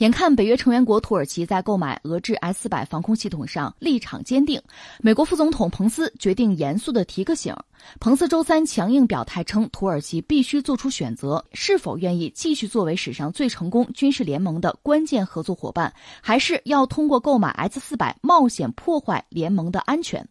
眼看北约成员国土耳其在购买俄制 S 四百防空系统上立场坚定，美国副总统彭斯决定严肃地提个醒。彭斯周三强硬表态称，土耳其必须做出选择：是否愿意继续作为史上最成功军事联盟的关键合作伙伴，还是要通过购买 S 四百冒险破坏联盟的安全？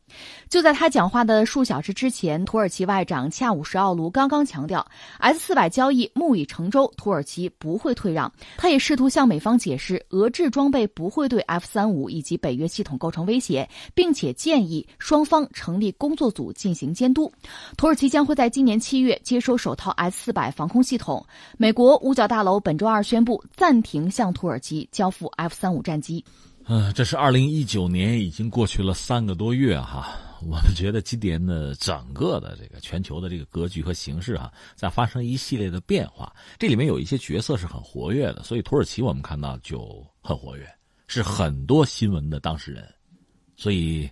就在他讲话的数小时之前，土耳其外长恰武什奥卢刚刚强调，S 四百交易木已成舟，土耳其不会退让。他也试图向美方解释，俄制装备不会对 F 三五以及北约系统构成威胁，并且建议双方成立工作组进行监督。土耳其将会在今年七月接收首套 S 四百防空系统。美国五角大楼本周二宣布暂停向土耳其交付 F 三五战机。嗯，这是二零一九年，已经过去了三个多月哈。我们觉得今年的整个的这个全球的这个格局和形势哈，在发生一系列的变化。这里面有一些角色是很活跃的，所以土耳其我们看到就很活跃，是很多新闻的当事人。所以。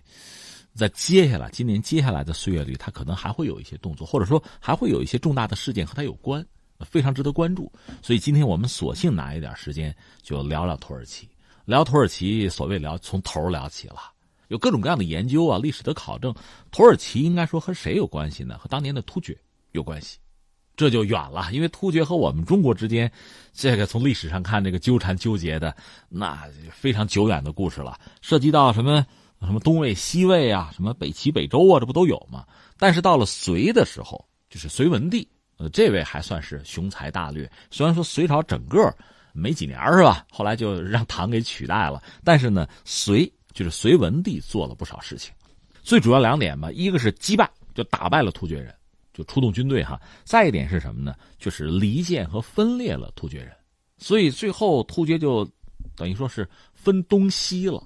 在接下来，今年接下来的岁月里，他可能还会有一些动作，或者说还会有一些重大的事件和他有关，非常值得关注。所以今天我们索性拿一点时间就聊聊土耳其，聊土耳其，所谓聊从头聊起了，有各种各样的研究啊，历史的考证。土耳其应该说和谁有关系呢？和当年的突厥有关系，这就远了，因为突厥和我们中国之间，这个从历史上看，这个纠缠纠结的那非常久远的故事了，涉及到什么？什么东魏、西魏啊，什么北齐、北周啊，这不都有吗？但是到了隋的时候，就是隋文帝，呃，这位还算是雄才大略。虽然说隋朝整个没几年是吧？后来就让唐给取代了。但是呢，隋就是隋文帝做了不少事情，最主要两点吧，一个是击败，就打败了突厥人，就出动军队哈。再一点是什么呢？就是离间和分裂了突厥人，所以最后突厥就等于说是分东西了。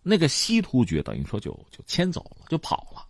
那个西突厥等于说就就迁走了，就跑了，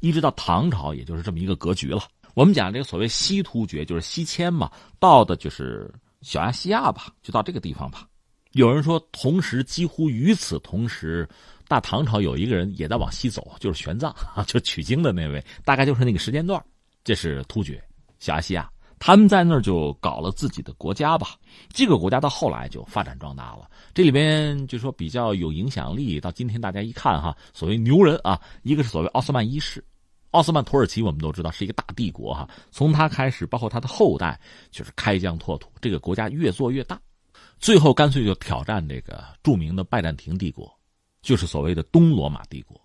一直到唐朝，也就是这么一个格局了。我们讲这个所谓西突厥，就是西迁嘛，到的就是小亚细亚吧，就到这个地方吧。有人说，同时几乎与此同时，大唐朝有一个人也在往西走，就是玄奘 啊，就取经的那位，大概就是那个时间段。这是突厥，小亚细亚。他们在那儿就搞了自己的国家吧，这个国家到后来就发展壮大了。这里边就说比较有影响力，到今天大家一看哈，所谓牛人啊，一个是所谓奥斯曼一世，奥斯曼土耳其我们都知道是一个大帝国哈，从他开始，包括他的后代，就是开疆拓土，这个国家越做越大，最后干脆就挑战这个著名的拜占庭帝国，就是所谓的东罗马帝国。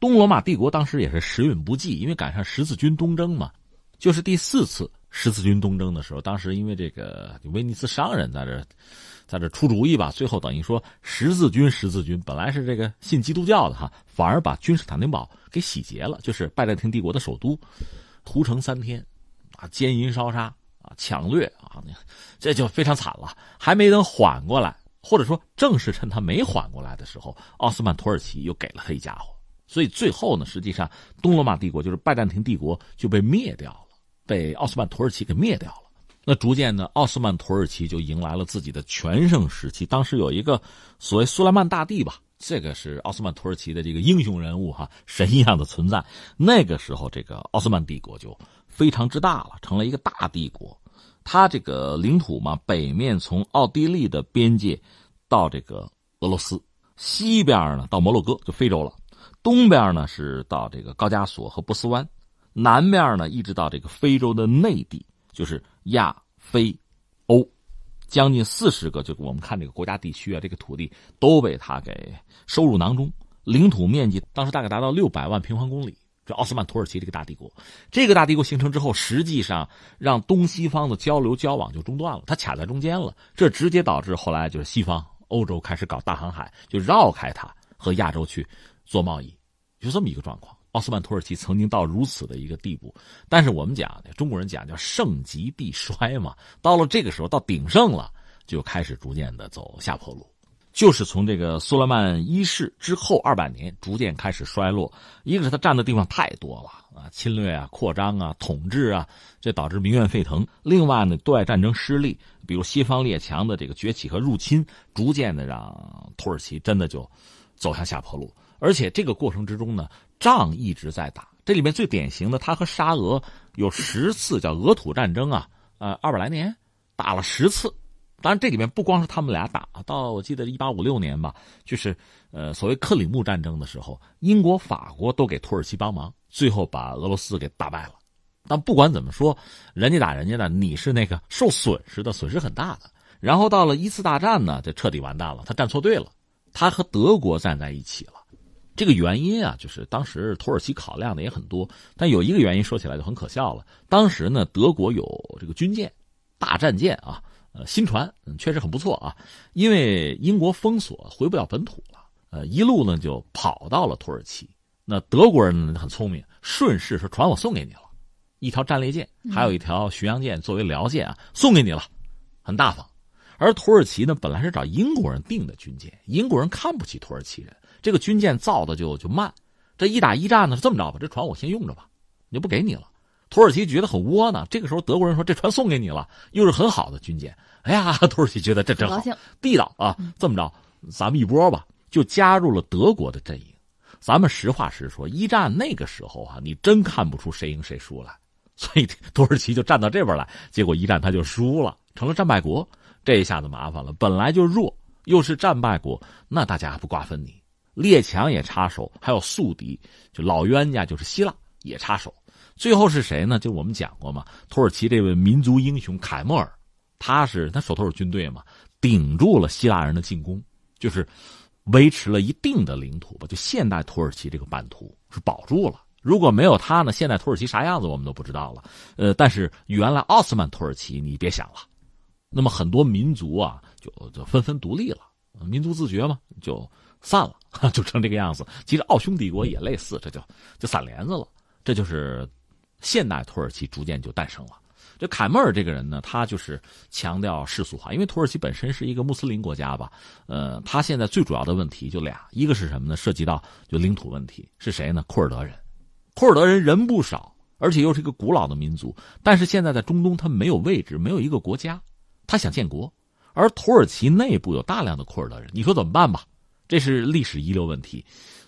东罗马帝国当时也是时运不济，因为赶上十字军东征嘛，就是第四次。十字军东征的时候，当时因为这个威尼斯商人在这，在这出主意吧，最后等于说十字军十字军本来是这个信基督教的哈，反而把君士坦丁堡给洗劫了，就是拜占庭帝国的首都，屠城三天，啊，奸淫烧杀啊，抢掠啊，这就非常惨了。还没等缓过来，或者说正是趁他没缓过来的时候，奥斯曼土耳其又给了他一家伙，所以最后呢，实际上东罗马帝国就是拜占庭帝国就被灭掉了。被奥斯曼土耳其给灭掉了，那逐渐呢，奥斯曼土耳其就迎来了自己的全盛时期。当时有一个所谓苏莱曼大帝吧，这个是奥斯曼土耳其的这个英雄人物哈，神一样的存在。那个时候，这个奥斯曼帝国就非常之大了，成了一个大帝国。它这个领土嘛，北面从奥地利的边界到这个俄罗斯，西边呢到摩洛哥就非洲了，东边呢是到这个高加索和波斯湾。南面呢，一直到这个非洲的内地，就是亚非欧，将近四十个，就我们看这个国家地区啊，这个土地都被他给收入囊中，领土面积当时大概达到六百万平方公里。这奥斯曼土耳其这个大帝国，这个大帝国形成之后，实际上让东西方的交流交往就中断了，它卡在中间了，这直接导致后来就是西方欧洲开始搞大航海，就绕开它和亚洲去做贸易，就这么一个状况。奥斯曼土耳其曾经到如此的一个地步，但是我们讲，中国人讲叫盛极必衰嘛。到了这个时候，到鼎盛了，就开始逐渐的走下坡路，就是从这个苏莱曼一世之后二百年，逐渐开始衰落。一个是他占的地方太多了啊，侵略啊、扩张啊、统治啊，这导致民怨沸腾。另外呢，对外战争失利，比如西方列强的这个崛起和入侵，逐渐的让土耳其真的就走向下坡路。而且这个过程之中呢。仗一直在打，这里面最典型的，他和沙俄有十次叫俄土战争啊，呃，二百来年打了十次，当然，这里面不光是他们俩打，到我记得一八五六年吧，就是呃所谓克里木战争的时候，英国、法国都给土耳其帮忙，最后把俄罗斯给打败了。但不管怎么说，人家打人家的，你是那个受损失的，损失很大的。然后到了一次大战呢，就彻底完蛋了，他站错队了，他和德国站在一起了。这个原因啊，就是当时土耳其考量的也很多，但有一个原因说起来就很可笑了。当时呢，德国有这个军舰、大战舰啊。呃，新船确实很不错啊，因为英国封锁回不了本土了，呃，一路呢就跑到了土耳其。那德国人很聪明，顺势说船我送给你了，一条战列舰，还有一条巡洋舰作为辽舰啊，送给你了，很大方。而土耳其呢，本来是找英国人订的军舰，英国人看不起土耳其人，这个军舰造的就就慢。这一打一战呢，是这么着吧，这船我先用着吧，就不给你了。土耳其觉得很窝囊，这个时候德国人说：“这船送给你了，又是很好的军舰。”哎呀，土耳其觉得这真好，地道啊！这么着，咱们一波吧，就加入了德国的阵营。咱们实话实说，一战那个时候啊，你真看不出谁赢谁输来，所以 土耳其就站到这边来，结果一战他就输了，成了战败国。这一下子麻烦了，本来就弱，又是战败国，那大家不瓜分你，列强也插手，还有宿敌，就老冤家就是希腊也插手。最后是谁呢？就我们讲过嘛，土耳其这位民族英雄凯莫尔，他是他手头有军队嘛，顶住了希腊人的进攻，就是维持了一定的领土吧。就现代土耳其这个版图是保住了。如果没有他呢，现在土耳其啥样子我们都不知道了。呃，但是原来奥斯曼土耳其你别想了，那么很多民族啊就就纷纷独立了，民族自觉嘛就散了，就成这个样子。其实奥匈帝国也类似，这就就散帘子了，这就是。现代土耳其逐渐就诞生了。这凯末尔这个人呢，他就是强调世俗化，因为土耳其本身是一个穆斯林国家吧。呃，他现在最主要的问题就俩，一个是什么呢？涉及到就领土问题，是谁呢？库尔德人。库尔德人人不少，而且又是一个古老的民族，但是现在在中东他没有位置，没有一个国家，他想建国。而土耳其内部有大量的库尔德人，你说怎么办吧？这是历史遗留问题。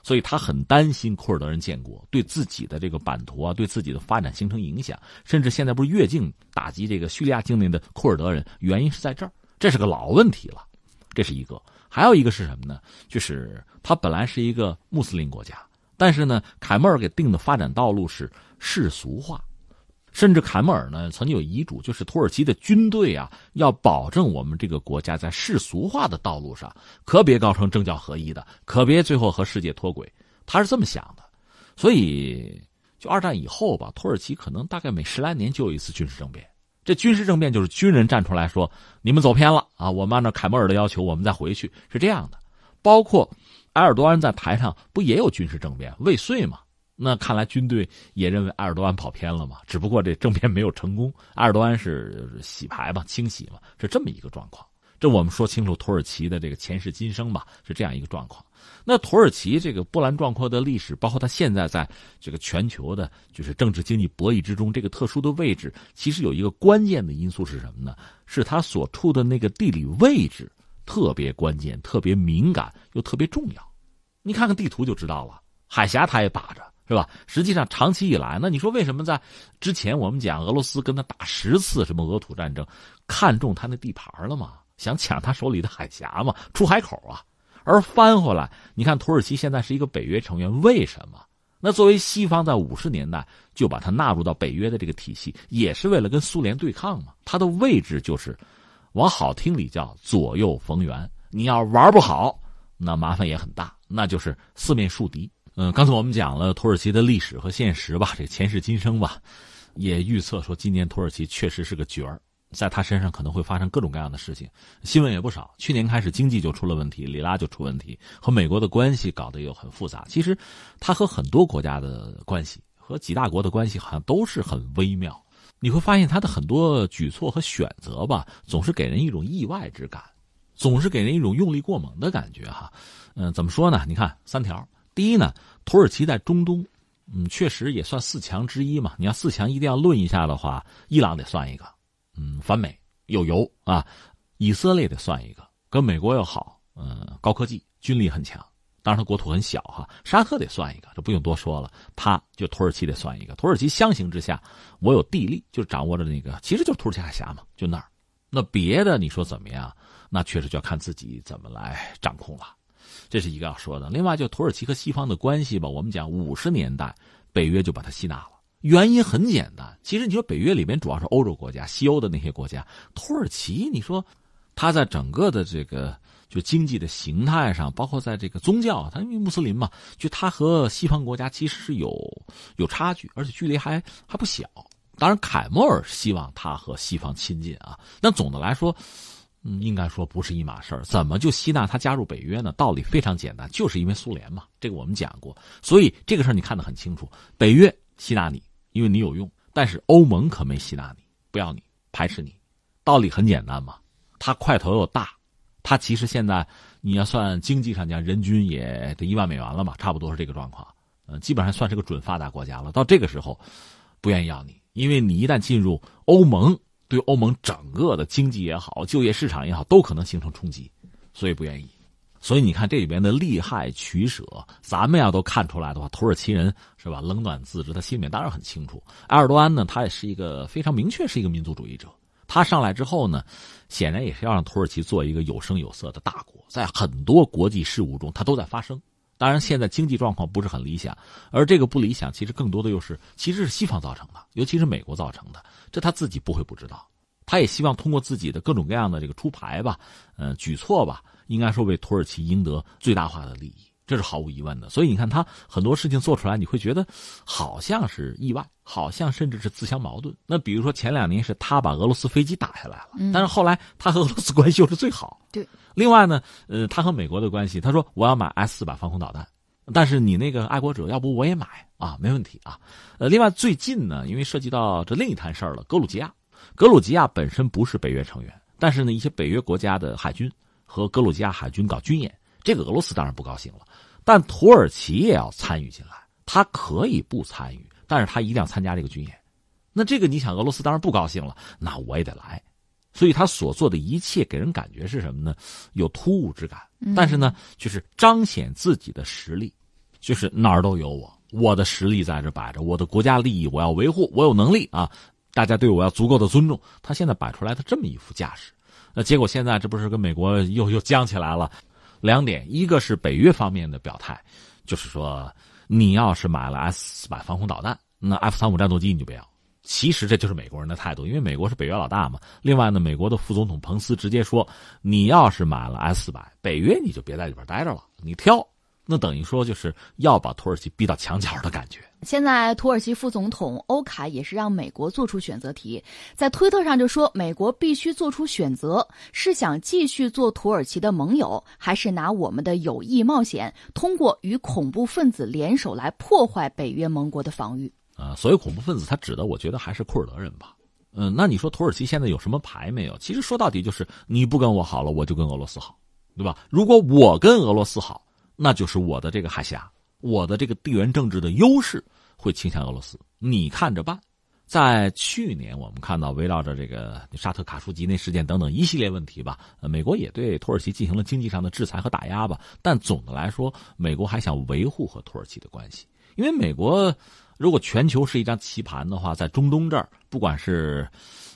所以他很担心库尔德人建国对自己的这个版图啊，对自己的发展形成影响，甚至现在不是越境打击这个叙利亚境内的库尔德人，原因是在这儿，这是个老问题了，这是一个。还有一个是什么呢？就是他本来是一个穆斯林国家，但是呢，凯末尔给定的发展道路是世俗化。甚至凯末尔呢曾经有遗嘱，就是土耳其的军队啊，要保证我们这个国家在世俗化的道路上，可别搞成政教合一的，可别最后和世界脱轨。他是这么想的，所以就二战以后吧，土耳其可能大概每十来年就有一次军事政变。这军事政变就是军人站出来说：“你们走偏了啊，我们按照凯末尔的要求，我们再回去。”是这样的。包括埃尔多安在台上不也有军事政变未遂吗？那看来军队也认为埃尔多安跑偏了嘛？只不过这政变没有成功，埃尔多安是洗牌嘛，清洗嘛，是这么一个状况。这我们说清楚土耳其的这个前世今生吧，是这样一个状况。那土耳其这个波澜壮阔的历史，包括它现在在这个全球的，就是政治经济博弈之中这个特殊的位置，其实有一个关键的因素是什么呢？是它所处的那个地理位置特别关键、特别敏感又特别重要。你看看地图就知道了，海峡它也把着。是吧？实际上，长期以来，那你说为什么在之前我们讲俄罗斯跟他打十次什么俄土战争，看中他那地盘了吗？想抢他手里的海峡嘛，出海口啊。而翻回来，你看土耳其现在是一个北约成员，为什么？那作为西方在五十年代就把它纳入到北约的这个体系，也是为了跟苏联对抗嘛。它的位置就是，往好听里叫左右逢源。你要玩不好，那麻烦也很大，那就是四面树敌。嗯，刚才我们讲了土耳其的历史和现实吧，这前世今生吧，也预测说今年土耳其确实是个角儿，在他身上可能会发生各种各样的事情，新闻也不少。去年开始经济就出了问题，里拉就出问题，和美国的关系搞得又很复杂。其实，他和很多国家的关系，和几大国的关系好像都是很微妙。你会发现他的很多举措和选择吧，总是给人一种意外之感，总是给人一种用力过猛的感觉哈。嗯，怎么说呢？你看三条。第一呢，土耳其在中东，嗯，确实也算四强之一嘛。你要四强一定要论一下的话，伊朗得算一个，嗯，反美有油啊，以色列得算一个，跟美国又好，嗯，高科技，军力很强，当然它国土很小哈。沙特得算一个，这不用多说了，他就土耳其得算一个。土耳其相形之下，我有地利，就掌握着那个，其实就是土耳其海峡嘛，就那儿，那别的你说怎么样？那确实就要看自己怎么来掌控了。这是一个要说的。另外，就土耳其和西方的关系吧，我们讲五十年代北约就把它吸纳了，原因很简单。其实你说北约里面主要是欧洲国家、西欧的那些国家，土耳其，你说它在整个的这个就经济的形态上，包括在这个宗教，它因为穆斯林嘛，就它和西方国家其实是有有差距，而且距离还还不小。当然，凯末尔希望他和西方亲近啊。但总的来说，嗯，应该说不是一码事儿。怎么就吸纳他加入北约呢？道理非常简单，就是因为苏联嘛。这个我们讲过，所以这个事儿你看得很清楚。北约吸纳你，因为你有用；但是欧盟可没吸纳你，不要你，排斥你。道理很简单嘛。他块头又大，他其实现在你要算经济上讲，人均也得一万美元了嘛，差不多是这个状况。嗯，基本上算是个准发达国家了。到这个时候，不愿意要你。因为你一旦进入欧盟，对欧盟整个的经济也好、就业市场也好，都可能形成冲击，所以不愿意。所以你看这里边的利害取舍，咱们要都看出来的话，土耳其人是吧？冷暖自知，他心里面当然很清楚。埃尔多安呢，他也是一个非常明确是一个民族主义者。他上来之后呢，显然也是要让土耳其做一个有声有色的大国，在很多国际事务中，他都在发声。当然，现在经济状况不是很理想，而这个不理想，其实更多的又是其实是西方造成的，尤其是美国造成的。这他自己不会不知道，他也希望通过自己的各种各样的这个出牌吧，呃，举措吧，应该说为土耳其赢得最大化的利益，这是毫无疑问的。所以你看，他很多事情做出来，你会觉得好像是意外，好像甚至是自相矛盾。那比如说前两年是他把俄罗斯飞机打下来了，但是后来他和俄罗斯关系又是最好。对。另外呢，呃，他和美国的关系，他说我要买 S 四百防空导弹，但是你那个爱国者，要不我也买啊，没问题啊。呃，另外最近呢，因为涉及到这另一摊事儿了，格鲁吉亚，格鲁吉亚本身不是北约成员，但是呢，一些北约国家的海军和格鲁吉亚海军搞军演，这个俄罗斯当然不高兴了，但土耳其也要参与进来，他可以不参与，但是他一定要参加这个军演，那这个你想，俄罗斯当然不高兴了，那我也得来。所以他所做的一切给人感觉是什么呢？有突兀之感，但是呢，就是彰显自己的实力，就是哪儿都有我，我的实力在这摆着，我的国家利益我要维护，我有能力啊，大家对我要足够的尊重。他现在摆出来的这么一副架势，那结果现在这不是跟美国又又僵起来了？两点，一个是北约方面的表态，就是说你要是买了 S 四百防空导弹，那 F 三五战斗机你就不要。其实这就是美国人的态度，因为美国是北约老大嘛。另外呢，美国的副总统彭斯直接说：“你要是买了 S 四百，北约你就别在里边待着了，你挑。”那等于说就是要把土耳其逼到墙角的感觉。现在土耳其副总统欧凯也是让美国做出选择题，在推特上就说：“美国必须做出选择，是想继续做土耳其的盟友，还是拿我们的友谊冒险，通过与恐怖分子联手来破坏北约盟国的防御？”啊，所谓恐怖分子，他指的我觉得还是库尔德人吧。嗯，那你说土耳其现在有什么牌没有？其实说到底就是你不跟我好了，我就跟俄罗斯好，对吧？如果我跟俄罗斯好，那就是我的这个海峡，我的这个地缘政治的优势会倾向俄罗斯，你看着办。在去年，我们看到围绕着这个沙特卡舒吉那事件等等一系列问题吧，美国也对土耳其进行了经济上的制裁和打压吧。但总的来说，美国还想维护和土耳其的关系，因为美国。如果全球是一张棋盘的话，在中东这儿，不管是，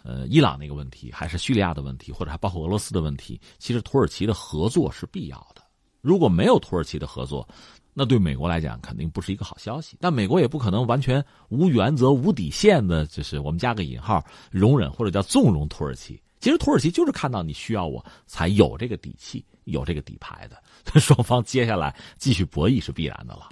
呃，伊朗那个问题，还是叙利亚的问题，或者还包括俄罗斯的问题，其实土耳其的合作是必要的。如果没有土耳其的合作，那对美国来讲肯定不是一个好消息。但美国也不可能完全无原则、无底线的，就是我们加个引号，容忍或者叫纵容土耳其。其实土耳其就是看到你需要我，才有这个底气、有这个底牌的。双方接下来继续博弈是必然的了。